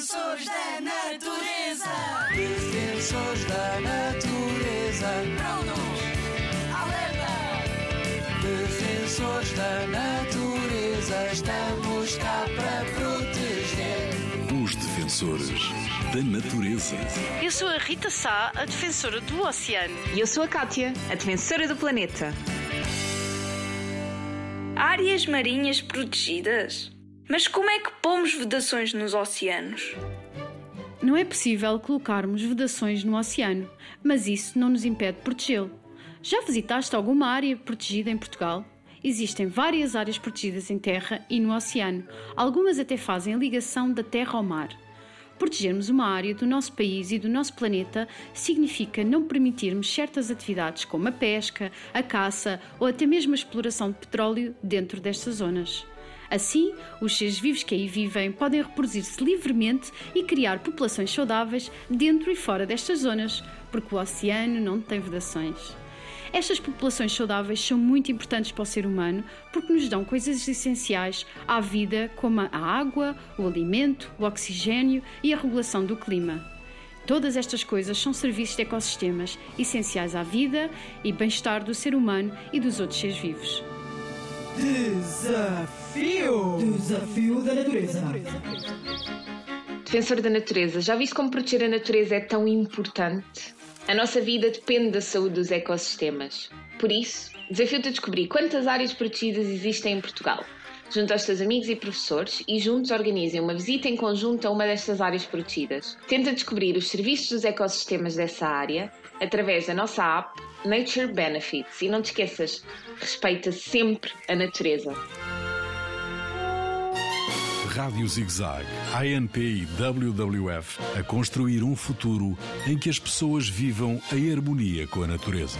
Defensores da natureza. Defensores da natureza. Prontos. Alerta. Defensores da natureza. Estamos cá para proteger. Os defensores da natureza. Eu sou a Rita Sá, a defensora do oceano. E eu sou a Kátia, a defensora do planeta. Áreas marinhas protegidas? Mas como é que pomos vedações nos oceanos? Não é possível colocarmos vedações no oceano, mas isso não nos impede de protegê-lo. Já visitaste alguma área protegida em Portugal? Existem várias áreas protegidas em terra e no oceano. Algumas até fazem a ligação da terra ao mar. Protegermos uma área do nosso país e do nosso planeta significa não permitirmos certas atividades como a pesca, a caça ou até mesmo a exploração de petróleo dentro destas zonas. Assim, os seres vivos que aí vivem podem reproduzir-se livremente e criar populações saudáveis dentro e fora destas zonas, porque o oceano não tem vedações. Estas populações saudáveis são muito importantes para o ser humano porque nos dão coisas essenciais à vida, como a água, o alimento, o oxigênio e a regulação do clima. Todas estas coisas são serviços de ecossistemas essenciais à vida e bem-estar do ser humano e dos outros seres vivos. Desafio! Desafio da natureza. Defensor da natureza, já viste como proteger a natureza é tão importante? A nossa vida depende da saúde dos ecossistemas. Por isso, desafio-te a descobrir quantas áreas protegidas existem em Portugal. Junta aos teus amigos e professores e juntos organizem uma visita em conjunto a uma destas áreas protegidas. Tenta descobrir os serviços dos ecossistemas dessa área através da nossa app Nature Benefits. E não te esqueças, respeita sempre a natureza. Rádio ZigZag, ANP e WWF a construir um futuro em que as pessoas vivam em harmonia com a natureza.